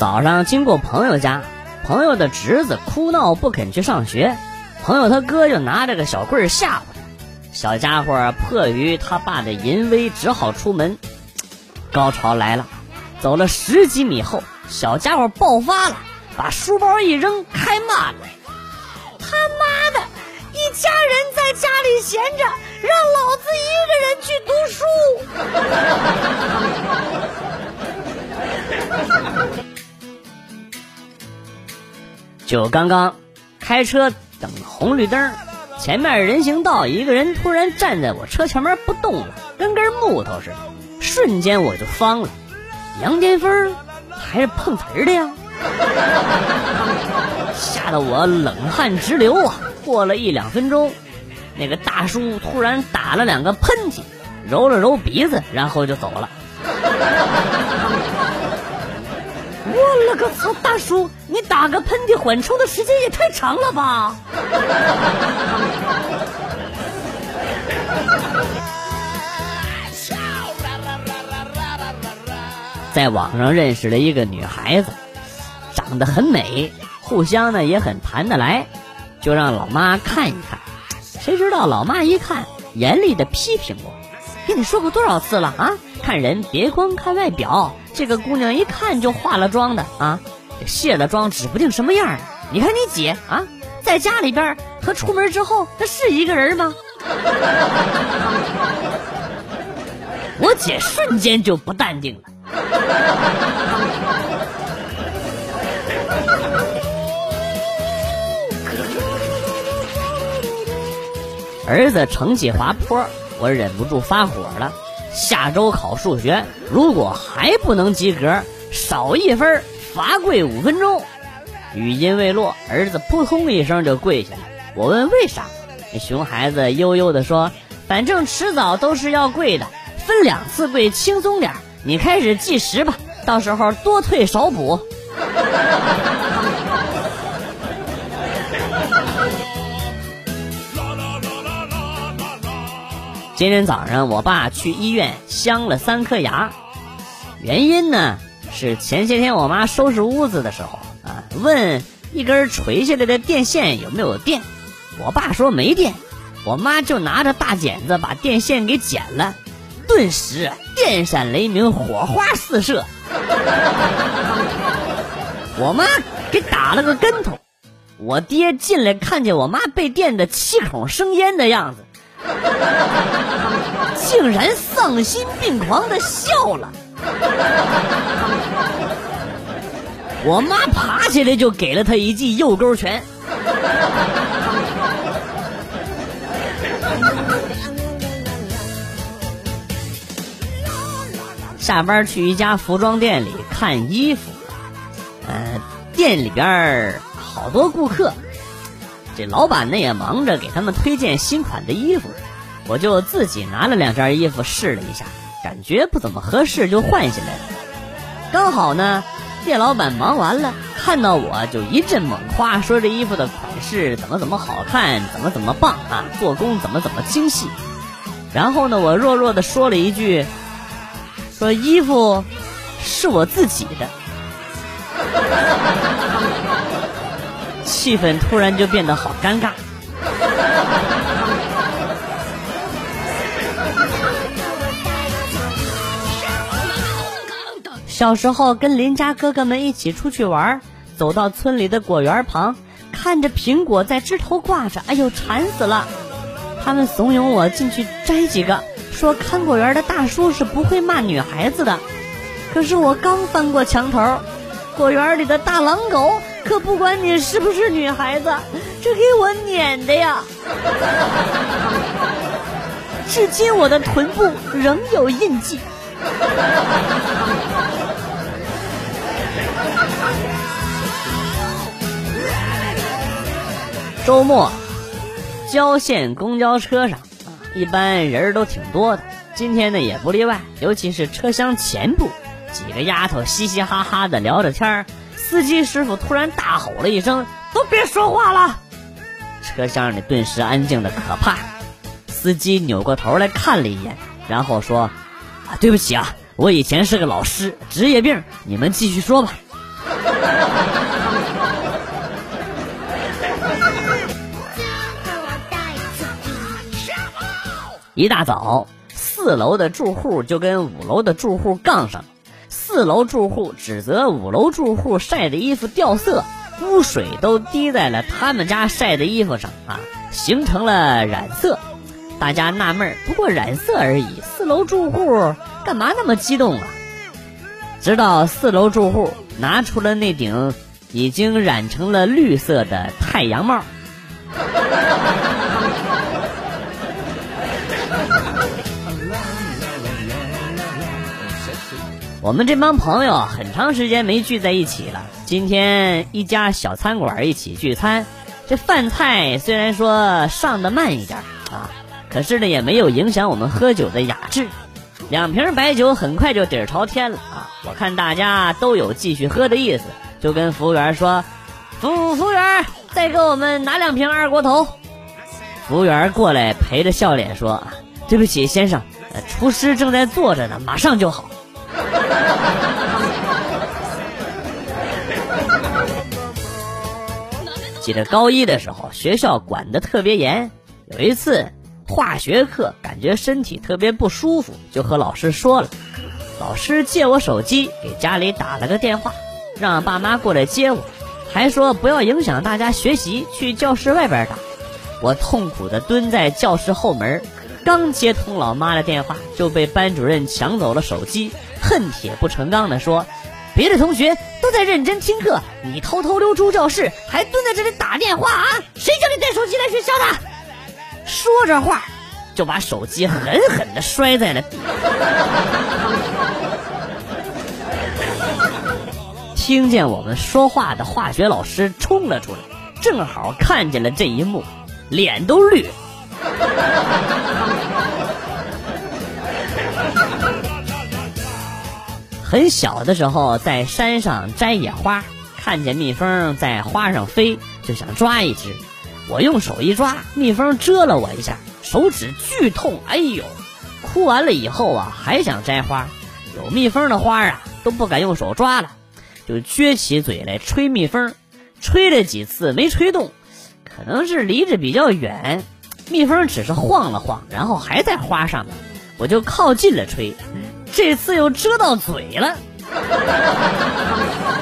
早上经过朋友家，朋友的侄子哭闹不肯去上学，朋友他哥就拿着个小棍吓唬他。小家伙迫于他爸的淫威，只好出门。高潮来了，走了十几米后，小家伙爆发了，把书包一扔，开骂了：“他妈的，一家人在家里闲着，让老子一个人去读就刚刚开车等红绿灯。前面人行道，一个人突然站在我车前面不动了，跟根木头似的。瞬间我就慌了，杨巅峰还是碰瓷的呀！吓得我冷汗直流啊！过了一两分钟，那个大叔突然打了两个喷嚏，揉了揉鼻子，然后就走了。我勒个操！大叔，你打个喷嚏缓冲的时间也太长了吧！在网上认识了一个女孩子，长得很美，互相呢也很谈得来，就让老妈看一看。谁知道老妈一看，严厉的批评我：“跟你说过多少次了啊？看人别光看外表。”这个姑娘一看就化了妆的啊，卸了妆指不定什么样你看你姐啊，在家里边和出门之后，她是一个人吗？我姐瞬间就不淡定了。儿子成绩滑坡，我忍不住发火了。下周考数学，如果还不能及格，少一分罚跪五分钟。语音未落，儿子扑通一声就跪下了。我问为啥，那熊孩子悠悠地说：“反正迟早都是要跪的，分两次跪轻松点。你开始计时吧，到时候多退少补。”今天早上，我爸去医院镶了三颗牙，原因呢是前些天我妈收拾屋子的时候啊，问一根垂下来的电线有没有电，我爸说没电，我妈就拿着大剪子把电线给剪了，顿时电闪雷鸣，火花四射，我妈给打了个跟头，我爹进来看见我妈被电的七孔生烟的样子。竟然丧心病狂的笑了，我妈爬起来就给了他一记右勾拳。下班去一家服装店里看衣服，呃，店里边好多顾客。这老板呢也忙着给他们推荐新款的衣服，我就自己拿了两件衣服试了一下，感觉不怎么合适就换下来了。刚好呢，店老板忙完了，看到我就一阵猛夸，说这衣服的款式怎么怎么好看，怎么怎么棒啊，做工怎么怎么精细。然后呢，我弱弱的说了一句，说衣服是我自己的。气氛突然就变得好尴尬。小时候跟邻家哥哥们一起出去玩，走到村里的果园旁，看着苹果在枝头挂着，哎呦馋死了。他们怂恿我进去摘几个，说看果园的大叔是不会骂女孩子的。可是我刚翻过墙头，果园里的大狼狗。可不管你是不是女孩子，这给我撵的呀！至今我的臀部仍有印记。周末，郊县公交车上啊，一般人都挺多的，今天呢也不例外。尤其是车厢前部，几个丫头嘻嘻哈哈的聊着天儿。司机师傅突然大吼了一声：“都别说话了！”车厢里顿时安静的可怕。司机扭过头来看了一眼，然后说：“啊，对不起啊，我以前是个老师，职业病。你们继续说吧。”一大早，四楼的住户就跟五楼的住户杠上了。四楼住户指责五楼住户晒的衣服掉色，污水都滴在了他们家晒的衣服上啊，形成了染色。大家纳闷不过染色而已，四楼住户干嘛那么激动啊？直到四楼住户拿出了那顶已经染成了绿色的太阳帽。我们这帮朋友很长时间没聚在一起了。今天一家小餐馆一起聚餐，这饭菜虽然说上的慢一点啊，可是呢也没有影响我们喝酒的雅致。两瓶白酒很快就底儿朝天了啊！我看大家都有继续喝的意思，就跟服务员说：“服服务员，再给我们拿两瓶二锅头。”服务员过来陪着笑脸说：“对不起，先生，厨师正在做着呢，马上就好。” 记得高一的时候，学校管的特别严。有一次化学课，感觉身体特别不舒服，就和老师说了。老师借我手机，给家里打了个电话，让爸妈过来接我，还说不要影响大家学习，去教室外边打。我痛苦的蹲在教室后门，刚接通老妈的电话，就被班主任抢走了手机。恨铁不成钢的说：“别的同学都在认真听课，你偷偷溜出教室，还蹲在这里打电话啊？谁叫你带手机来学校的？”说着话，就把手机狠狠的摔在了地。听见我们说话的化学老师冲了出来，正好看见了这一幕，脸都绿。很小的时候，在山上摘野花，看见蜜蜂在花上飞，就想抓一只。我用手一抓，蜜蜂蛰了我一下，手指剧痛，哎呦！哭完了以后啊，还想摘花，有蜜蜂的花啊，都不敢用手抓了，就撅起嘴来吹蜜蜂，吹了几次没吹动，可能是离着比较远，蜜蜂只是晃了晃，然后还在花上面，我就靠近了吹。这次又遮到嘴了，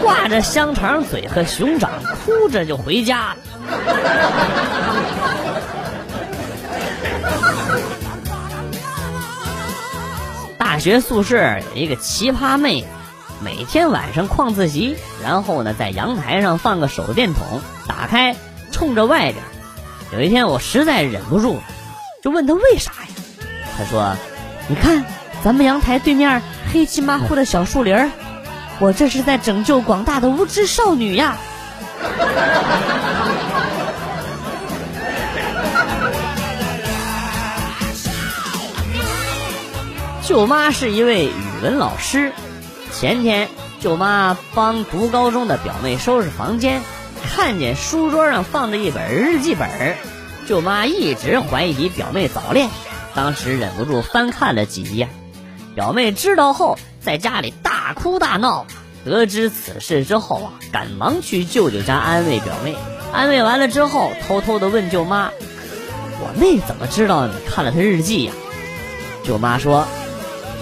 挂着香肠嘴和熊掌，哭着就回家了。大学宿舍有一个奇葩妹，每天晚上旷自习，然后呢在阳台上放个手电筒，打开冲着外边。有一天我实在忍不住了，就问她为啥呀？她说：“你看。”咱们阳台对面黑漆麻糊的小树林儿，我这是在拯救广大的无知少女呀！舅妈是一位语文老师，前天舅妈帮读高中的表妹收拾房间，看见书桌上放着一本日记本，舅妈一直怀疑表妹早恋，当时忍不住翻看了几页。表妹知道后，在家里大哭大闹。得知此事之后啊，赶忙去舅舅家安慰表妹。安慰完了之后，偷偷的问舅妈：“我妹怎么知道你看了她日记呀？”舅妈说：“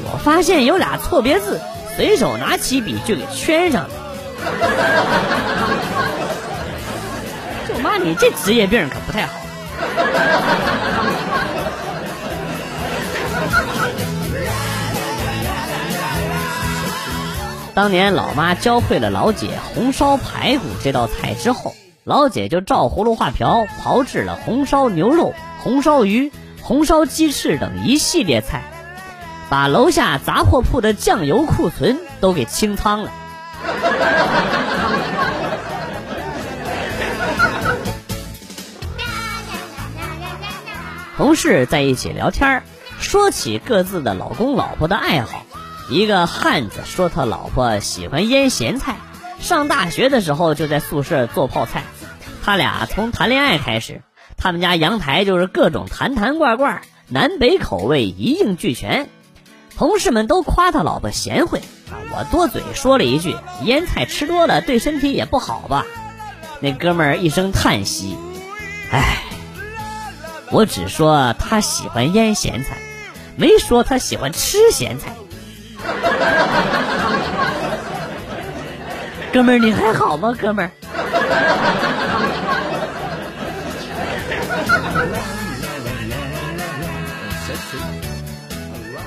我发现有俩错别字，随手拿起笔就给圈上了。”舅妈，你这职业病可不太好。当年老妈教会了老姐红烧排骨这道菜之后，老姐就照葫芦画瓢炮制了红烧牛肉、红烧鱼、红烧鸡翅等一系列菜，把楼下杂货铺的酱油库存都给清仓了。同事在一起聊天说起各自的老公老婆的爱好。一个汉子说他老婆喜欢腌咸菜，上大学的时候就在宿舍做泡菜。他俩从谈恋爱开始，他们家阳台就是各种坛坛罐罐，南北口味一应俱全。同事们都夸他老婆贤惠啊，我多嘴说了一句：“腌菜吃多了对身体也不好吧？”那哥们儿一声叹息：“唉，我只说他喜欢腌咸菜，没说他喜欢吃咸菜。” 哥们儿，你还好吗，哥们儿？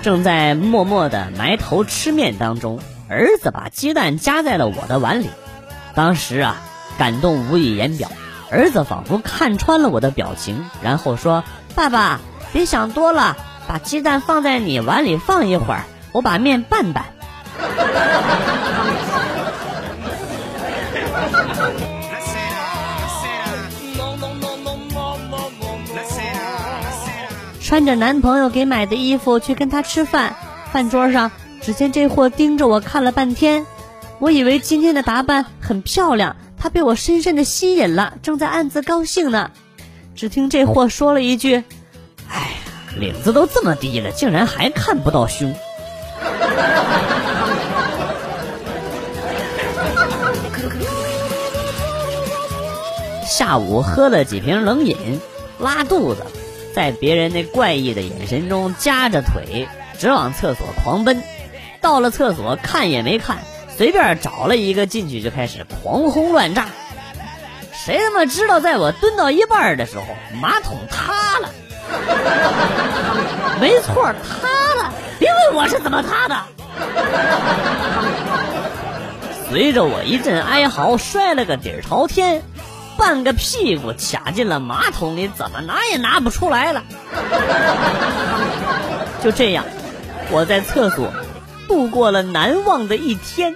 正在默默的埋头吃面当中，儿子把鸡蛋夹在了我的碗里。当时啊，感动无以言表。儿子仿佛看穿了我的表情，然后说：“爸爸，别想多了，把鸡蛋放在你碗里放一会儿，我把面拌拌。”穿着男朋友给买的衣服去跟他吃饭，饭桌上只见这货盯着我看了半天，我以为今天的打扮很漂亮，他被我深深的吸引了，正在暗自高兴呢。只听这货说了一句：“哎呀，领子都这么低了，竟然还看不到胸。” 下午喝了几瓶冷饮，拉肚子。在别人那怪异的眼神中，夹着腿直往厕所狂奔。到了厕所，看也没看，随便找了一个进去就开始狂轰乱炸。谁他妈知道，在我蹲到一半的时候，马桶塌了。没错，塌了。别问我是怎么塌的。随着我一阵哀嚎，摔了个底儿朝天。半个屁股卡进了马桶里，怎么拿也拿不出来了。就这样，我在厕所度过了难忘的一天。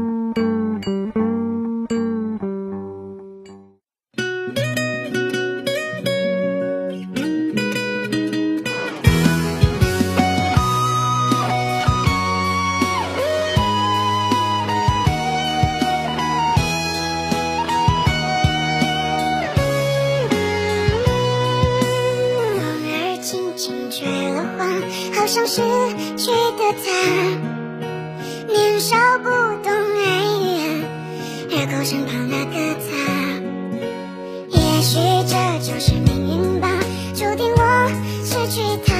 好像失去的他，年少不懂爱呀，而够身旁那个他。也许这就是命运吧，注定我失去他。